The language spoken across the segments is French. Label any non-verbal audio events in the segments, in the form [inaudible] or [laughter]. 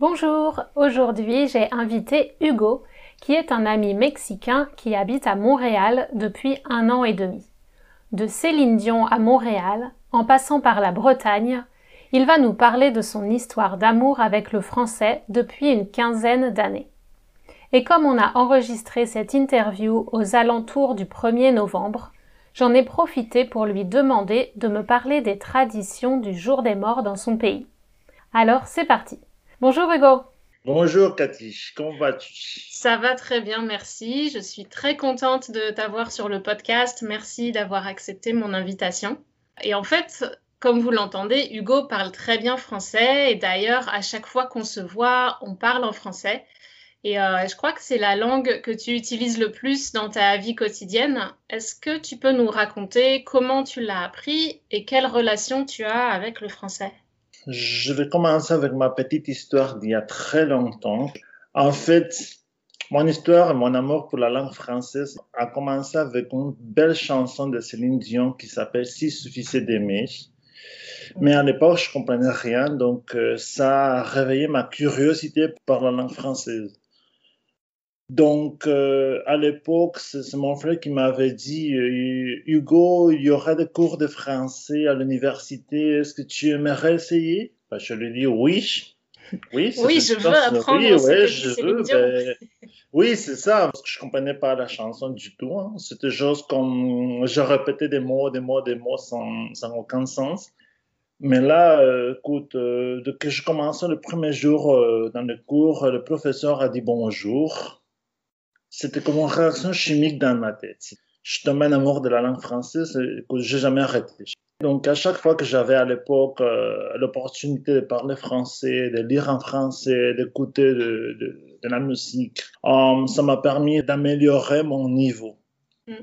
Bonjour, aujourd'hui j'ai invité Hugo, qui est un ami mexicain qui habite à Montréal depuis un an et demi. De Céline Dion à Montréal, en passant par la Bretagne, il va nous parler de son histoire d'amour avec le français depuis une quinzaine d'années. Et comme on a enregistré cette interview aux alentours du 1er novembre, j'en ai profité pour lui demander de me parler des traditions du jour des morts dans son pays. Alors c'est parti. Bonjour Hugo. Bonjour Cathy, comment vas-tu? Ça va très bien, merci. Je suis très contente de t'avoir sur le podcast. Merci d'avoir accepté mon invitation. Et en fait, comme vous l'entendez, Hugo parle très bien français et d'ailleurs, à chaque fois qu'on se voit, on parle en français. Et euh, je crois que c'est la langue que tu utilises le plus dans ta vie quotidienne. Est-ce que tu peux nous raconter comment tu l'as appris et quelle relation tu as avec le français? Je vais commencer avec ma petite histoire d'il y a très longtemps. En fait, mon histoire et mon amour pour la langue française a commencé avec une belle chanson de Céline Dion qui s'appelle Si suffisait d'aimer. Mais à l'époque, je comprenais rien, donc euh, ça a réveillé ma curiosité par la langue française. Donc, euh, à l'époque, c'est mon frère qui m'avait dit, euh, Hugo, il y aura des cours de français à l'université, est-ce que tu aimerais essayer? Ben, Je lui ai dit oui. Oui, oui je veux apprendre. Oui, ouais, je veux. Ben, oui, c'est ça, parce que je comprenais pas la chanson du tout. Hein. C'était juste comme je répétais des mots, des mots, des mots sans, sans aucun sens. Mais là, euh, écoute, euh, dès que je commençais le premier jour euh, dans le cours, le professeur a dit bonjour. C'était comme une réaction chimique dans ma tête. Je tombais en amour de la langue française et que j'ai jamais arrêté. Donc, à chaque fois que j'avais à l'époque l'opportunité de parler français, de lire en français, d'écouter de, de, de, la musique, ça m'a permis d'améliorer mon niveau. Mm.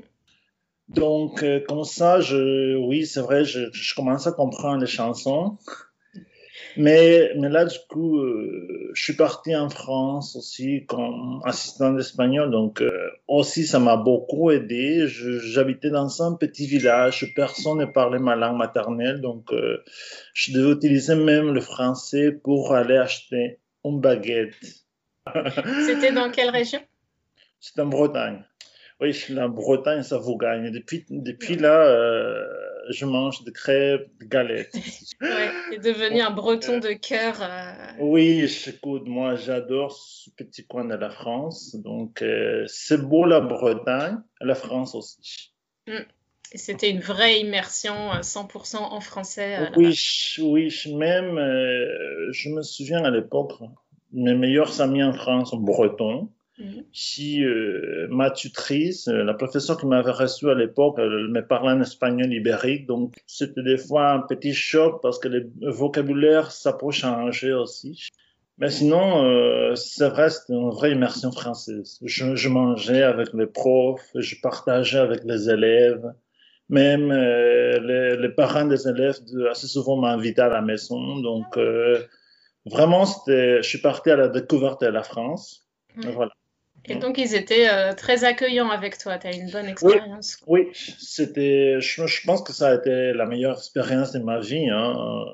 Donc, euh, comme ça, je, oui, c'est vrai, je, je, commence à comprendre les chansons. Mais, mais là, du coup, euh, je suis parti en France aussi comme assistant d'espagnol. Donc, euh, aussi, ça m'a beaucoup aidé. J'habitais dans un petit village. Personne ne parlait ma langue maternelle. Donc, je devais utiliser même le français pour aller acheter une baguette. [laughs] C'était dans quelle région? C'était en Bretagne. Oui, la Bretagne, ça vous gagne. Depuis, depuis là, euh, je mange de crêpes, de galettes. [laughs] ouais, et devenu un breton de cœur. Euh... Oui, écoute, moi, j'adore ce petit coin de la France. Donc, euh, c'est beau la Bretagne, la France aussi. Mm. Et c'était une vraie immersion 100% en français. Euh, oui, oui, même, je me souviens à l'époque, mes meilleurs amis en France sont bretons. Mhm. Si euh, ma tutrice, euh, la professeure qui m'avait reçu à l'époque, elle me parlait en espagnol ibérique, donc c'était des fois un petit choc parce que le vocabulaire, ça peut changer aussi. Mais sinon, euh, c'est vrai, c'était une vraie immersion française. Je, je, mangeais avec les profs, je partageais avec les élèves. Même euh, les, les, parents des élèves assez souvent m'invitaient à la maison. Donc, euh, vraiment, je suis parti à la découverte de la France. Mhm. Voilà. Et donc, ils étaient euh, très accueillants avec toi. Tu as une bonne expérience. Oui, oui. c'était, je, je, pense que ça a été la meilleure expérience de ma vie. Hein.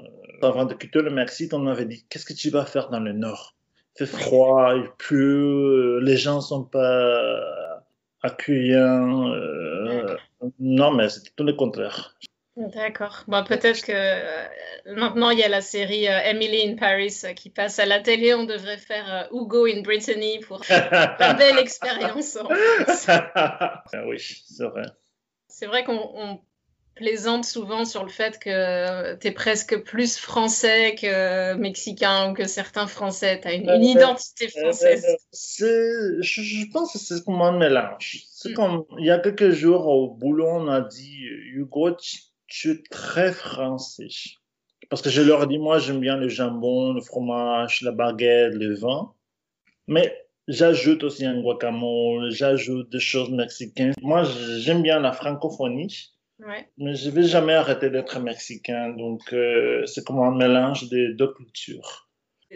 Avant de quitter le Mexique, on m'avait dit Qu'est-ce que tu vas faire dans le Nord? Il fait froid, il pleut, les gens sont pas accueillants. Euh, non, mais c'était tout le contraire. D'accord. Bon, peut-être que euh, maintenant il y a la série euh, Emily in Paris euh, qui passe à la télé. On devrait faire Hugo in Brittany pour [laughs] la belle expérience. [laughs] oui, c'est vrai. C'est vrai qu'on plaisante souvent sur le fait que tu es presque plus français que mexicain ou que certains français. Tu as une, identité française. je, je, pense que c'est comme un mélange. C'est mm. comme il y a quelques jours au boulot, on a dit Hugo, je suis très français. Parce que je leur dis, moi, j'aime bien le jambon, le fromage, la baguette, le vin. Mais j'ajoute aussi un guacamole, j'ajoute des choses mexicaines. Moi, j'aime bien la francophonie. Mais je ne vais jamais arrêter d'être mexicain. Donc, euh, c'est comme un mélange des deux cultures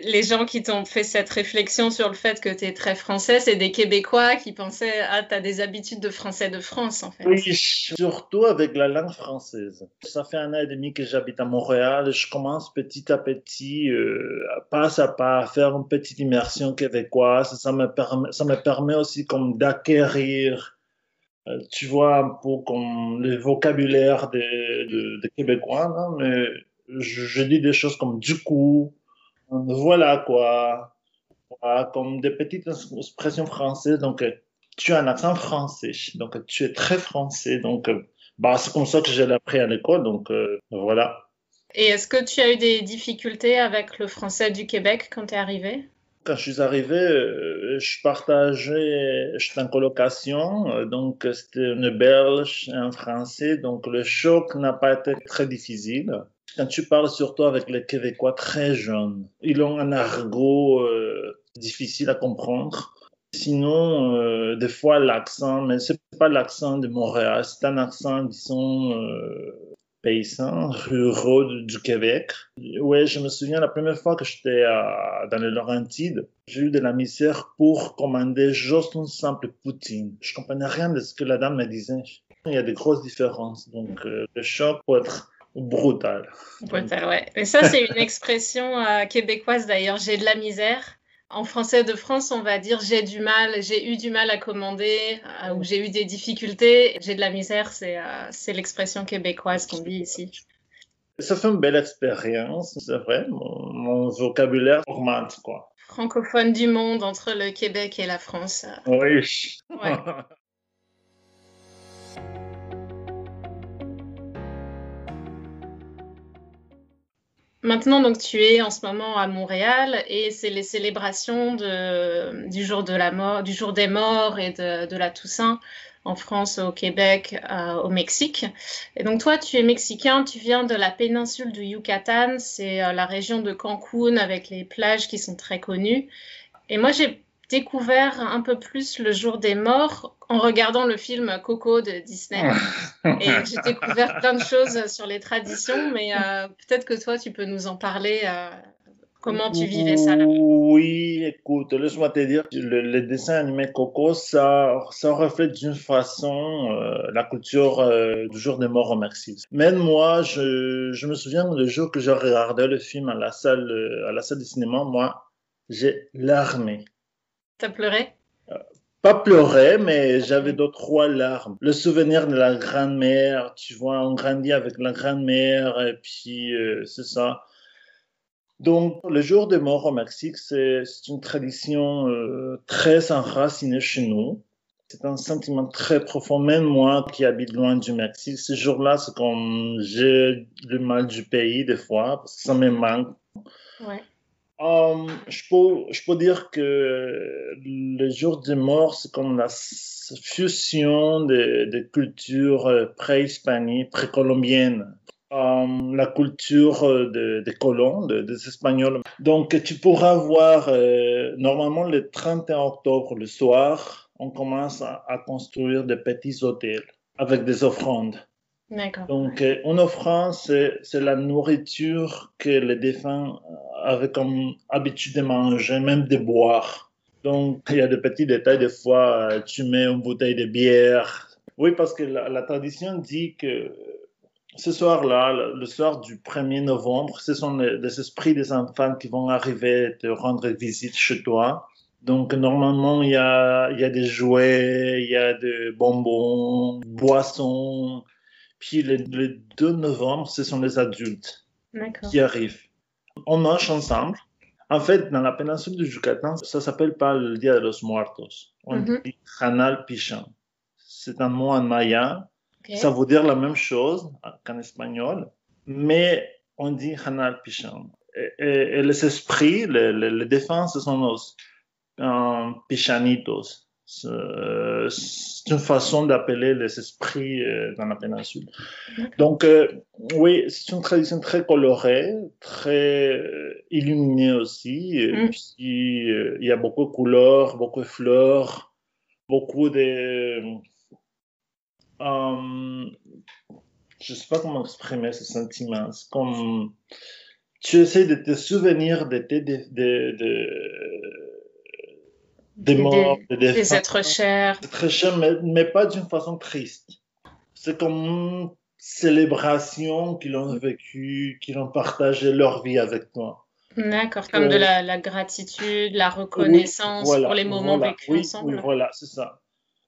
les gens qui t'ont fait cette réflexion sur le fait que tu es très français, c'est des Québécois qui pensaient Ah, tu as des habitudes de français de France, en fait. Oui, surtout avec la langue française. Ça fait un an et demi que j'habite à Montréal. Je commence petit à petit, euh, pas à pas, à faire une petite immersion québécoise. Ça me permet, ça me permet aussi comme d'acquérir, euh, tu vois, un peu comme le vocabulaire des, de, Québécois. Mais je dis des choses comme du coup voilà quoi. Comme des petites expressions françaises. Donc, euh, tu as un accent français. Donc, tu es très français. Donc, euh, bah, c'est comme ça que j'ai appris à l'école. Donc, euh, voilà. Et est-ce que tu as eu des difficultés avec le français du Québec quand tu es arrivé? Quand je suis arrivé, je partageais, j'étais en colocation, donc c'était une belge et un français, donc le choc n'a pas été très difficile quand tu parles surtout avec les Québécois très jeunes, ils ont un argot euh, difficile à comprendre. Sinon, euh, des fois, l'accent, mais c'est pas l'accent de Montréal, c'est un accent, disons, euh, paysan, ruraux du, Québec. Ouais, je me souviens la première fois que j'étais dans les Laurentides, j'ai eu de la misère pour commander juste une simple poutine. Je comprenais rien de ce que la dame me disait. Il y a des grosses différences, donc le choc peut être brutal. Brutal, ouais. Et ça, c'est une expression euh, québécoise d'ailleurs. J'ai de la misère. En français de France, on va dire j'ai du mal, j'ai eu du mal à commander euh, ou j'ai eu des difficultés. J'ai de la misère, c'est euh, l'expression québécoise qu'on dit ici. Ça fait une belle expérience, c'est vrai. Mon, mon, vocabulaire augmente, quoi. Francophone du monde entre le Québec et la France. Oui. Ouais. [laughs] Maintenant, donc, tu es en ce moment à Montréal et c'est les célébrations du, jour de la mort, du jour des morts et de, de la Toussaint en France, au Québec, euh, au Mexique. Et donc toi, tu es mexicain, tu viens de la péninsule du Yucatan, c'est euh, la région de Cancun avec les plages qui sont très connues. Et moi, j'ai découvert un peu plus le jour des morts en regardant le film Coco de Disney. [laughs] Et j'ai découvert plein de choses sur les traditions, mais euh, peut-être que toi, tu peux nous en parler. Euh, comment tu vivais ça là Oui, écoute, laisse-moi te dire, le, dessin animé Coco, ça, ça reflète d'une façon euh, la culture du jour des morts au Mexique. Même moi, je, je me souviens le jour que j'ai regardé le film à la salle, à la salle de cinéma, moi, j'ai larmé. T'as pleuré? Pas pleurer, mais j'avais d'autres trois larmes. Le souvenir de la grand-mère, tu vois, on grandit avec la grand-mère, et puis euh, c'est ça. Donc, le jour des morts au Mexique, c'est une tradition euh, très enracinée chez nous. C'est un sentiment très profond, même moi qui habite loin du Mexique. Ce jour-là, c'est comme j'ai le mal du pays des fois, parce que ça me manque. Ouais. Um, je, peux, dire que le jour des morts, c'est comme la fusion des de cultures euh, préhispaniques, précolombiennes. Um, la culture des de colons, des Espagnols. Donc, tu pourras voir, euh, normalement, le 31 octobre, le soir, on commence à, à construire des petits hôtels avec des offrandes. Donc, euh, une offrande, c'est la nourriture que les défunts avaient comme habitude de manger, même de boire. Donc, il y a des petits détails. Des fois, euh, tu mets une bouteille de bière. Oui, parce que la, tradition dit que ce soir-là, le soir du 1er novembre, ce sont les, esprits des enfants qui vont arriver te rendre visite chez toi. Donc, normalement, il y a, y a des jouets, il y a des bonbons, boissons, Puis le, 2 novembre, ce sont les adultes qui arrivent. On mange ensemble. En fait, dans la péninsule du Yucatan, ça s'appelle pas le Dia de los Muertos. On mm-hmm. dit Hanal Pichan. C'est un mot en maya. Ça veut dire la même chose qu'en espagnol, mais on dit Hanal Pichan. Et, les esprits, les, les, défenses sont euh, Pichanitos. C'est une façon d'appeler les esprits euh, dans la péninsule. Donc, euh, oui, c'est une tradition très colorée, très euh, illuminée aussi. Mm. il y a beaucoup de couleurs, beaucoup de fleurs, beaucoup de. je ne sais pas comment exprimer ce sentiment. C'est comme. Tu essaies de te souvenir de tes. de, de des morts, des, êtres chers. Très chers, mais, mais pas d'une façon triste. C'est comme une célébration qu'ils ont vécu, qu'ils ont partagé leur vie avec toi. D'accord, comme de la, la, gratitude, la reconnaissance pour les moments vécus ensemble. Oui, voilà, c'est ça.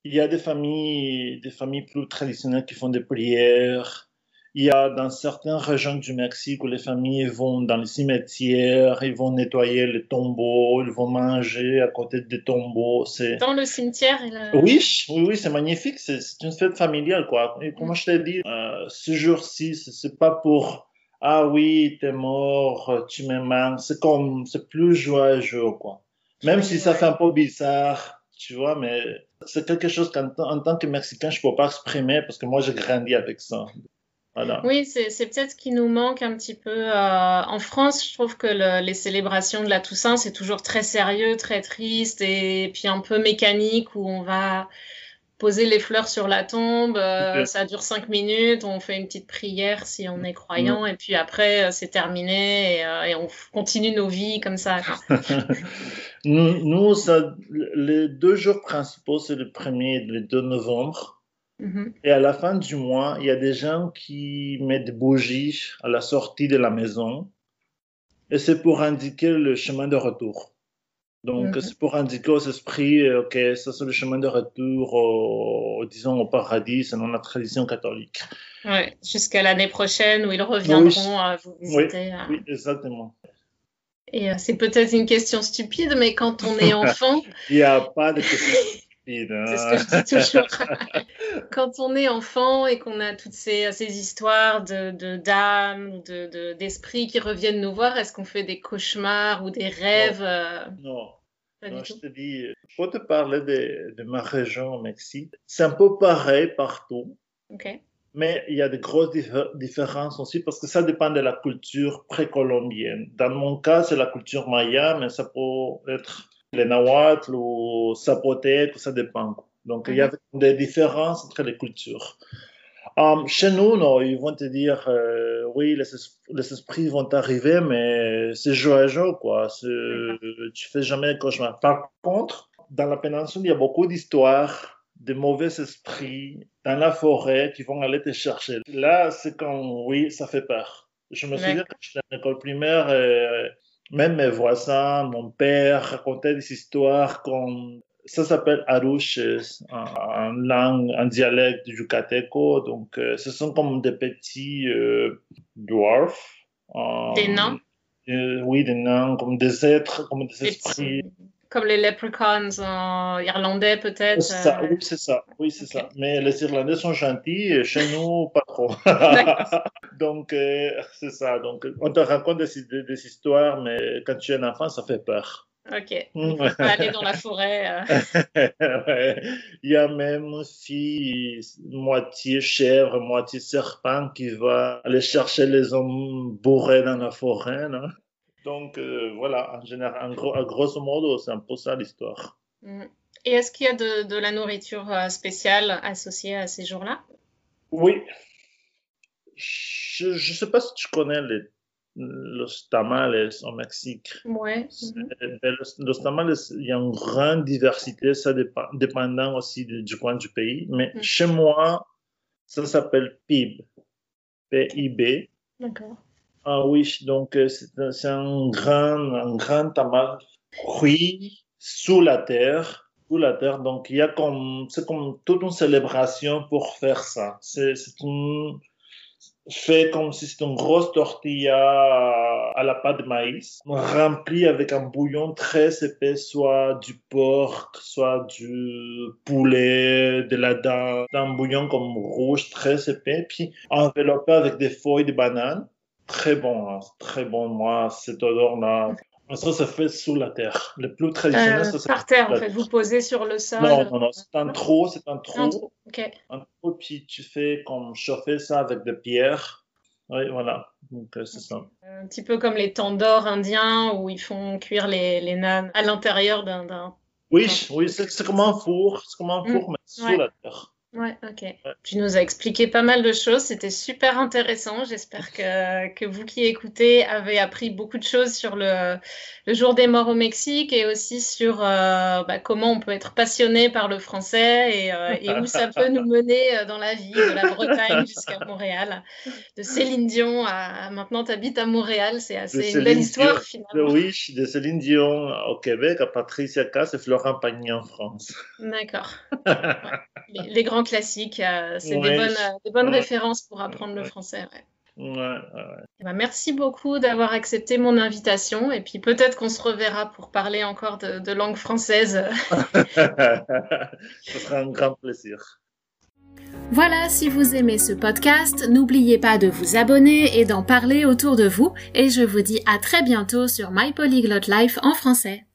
Il y a des familles, des familles plus traditionnelles qui font des prières, il y a dans certaines régions du Mexique où les familles vont dans les cimetières, ils vont nettoyer les tombeaux, ils vont manger à côté des tombeaux. C'est... Dans le cimetière Oui, oui, oui c'est magnifique. C'est, une fête familiale, quoi. Et comme je t'ai dit, euh, ce jour-ci, c'est pas pour ah oui, t'es mort, tu me manques. C'est comme, c'est plus joyeux, quoi. Même si ça fait un peu bizarre, tu vois, mais c'est quelque chose qu'en tant que Mexicain, je peux pas exprimer parce que moi, j'ai grandi avec ça. Oui, c'est peut-être ce qui nous manque un petit peu. Euh, en France, je trouve que les célébrations de la Toussaint, c'est toujours très sérieux, très triste et puis un peu mécanique où on va poser les fleurs sur la tombe, euh, ça dure cinq minutes, on fait une petite prière si on est croyant, et puis après euh, c'est terminé et, on continue nos vies comme ça. [laughs] nous, ça, les deux jours principaux, c'est le 1er et le 2 novembre. Mm-hmm. Et à la fin du mois, il y a des gens qui mettent des bougies à la sortie de la maison. Et c'est pour indiquer le chemin de retour. Donc, mm-hmm. c'est pour indiquer aux esprits, OK, ça c'est le chemin de retour, au, disons, au paradis, selon la tradition catholique. Ouais, jusqu'à l'année prochaine où ils reviendront à vous visiter. Oui, oui exactement. Et euh, c'est peut-être une question stupide, mais quand on est [laughs] enfant. il n'y a pas de question c'est ce que je dis toujours. [laughs] Quand on est enfant et qu'on a toutes ces, ces histoires de d'âmes, de, d'esprits qui reviennent nous voir, est-ce qu'on fait des cauchemars ou des rêves Non. Euh? non. je te dis, pour te parler de, de, ma région au Mexique, c'est un peu pareil partout. Mais il y a de grosses différences aussi parce que ça dépend de la culture précolombienne. Dans mon cas, c'est la culture maya, mais ça peut être les nahuatl ou zapotèques, ça dépend. Donc, il y a mhm. des différences entre les cultures. Um, chez nous, non, ils vont te dire, euh, oui, les, les, esprits vont arriver, mais c'est joyeux, quoi. Tu fais jamais de cauchemar. Par contre, dans la péninsule, il y a beaucoup d'histoires de mauvais esprits dans la forêt qui vont aller te chercher. Là, c'est quand, oui, ça fait peur. Je me souviens que j'étais à l'école primaire, et, même mes voisins, mon père racontait des histoires comme ça s'appelle Arush en, langue, en dialecte du yucateco. Donc, euh, ce sont comme des petits euh, dwarfs. des nains? euh, Oui, des nains, comme des êtres, comme des esprits. Comme les leprechauns irlandais, peut-être Oui, c'est ça. Oui, c'est ça. Mais les Irlandais sont gentils, chez nous, pas trop. [laughs] Donc, euh, c'est ça. Donc, on te raconte des, des, histoires, mais quand tu es un enfant, ça fait peur. Ok. [laughs] On peut pas aller dans la forêt. Euh. [laughs] Il y a même aussi moitié chèvre, moitié serpent qui va aller chercher les hommes bourrés dans la forêt. Donc, euh, voilà, en général, en gros, à grosso modo, c'est un peu ça l'histoire. Mm. Et est-ce qu'il y a de, de, la nourriture spéciale associée à ces jours-là? Oui, je ne sais pas si tu connais les, los tamales au Mexique. Ouais. Ben, los, tamales, il y a une grande diversité, ça dépend, dépendant aussi du, coin du pays. Mais mm. chez moi, ça s'appelle PIB. P-I-B. D'accord. Ah oui, donc euh, c'est un grand, un grand tamal cuit sous la terre sous la terre. Donc, il y a comme, c'est comme toute une célébration pour faire ça. C'est, fait comme si c'était une grosse tortilla à la pâte de maïs, remplie avec un bouillon très épais, soit du porc, soit du poulet, de la dinde, un bouillon comme rouge très épais, puis enveloppé avec des feuilles de banane. Très bon, hein, très bon. Moi, cette odeur-là, ça se fait sous la terre. Le plus traditionnel, euh, Par terre, en fait. Vous posez sur le sol. Non, non, non. C'est un trou, c'est un trou. Un trou, ok. Un trou, puis tu fais comme chauffer ça avec des pierres. Oui, voilà. Donc, euh, c'est ça. Un petit peu comme les tandoors indiens où ils font cuire les, les nanes à l'intérieur d'un. Oui, oui, c'est comme un four. C'est comme un mm. four, mais sous la terre. Ouais, ok. Tu nous as expliqué pas mal de choses, c'était super intéressant. J'espère que, que vous qui écoutez avez appris beaucoup de choses sur le, le jour des morts au Mexique et aussi sur euh, bah, comment on peut être passionné par le français et, euh, et où ça peut nous mener euh, dans la vie, de la Bretagne jusqu'à Montréal. De Céline Dion à maintenant tu habites à Montréal, c'est assez une belle histoire finalement. Oui, de Céline Dion au Québec, à Patricia Cass et Florent Pagny en France. D'accord. [laughs] les, les grands classique. Euh, c'est des bonnes, des bonnes références pour apprendre le français. Eh ben, merci beaucoup d'avoir accepté mon invitation et puis peut-être qu'on se reverra pour parler encore de, langue française. [laughs] Ce sera un grand plaisir. Voilà, si vous aimez ce podcast, n'oubliez pas de vous abonner et d'en parler autour de vous et je vous dis à très bientôt sur My Polyglot Life en français.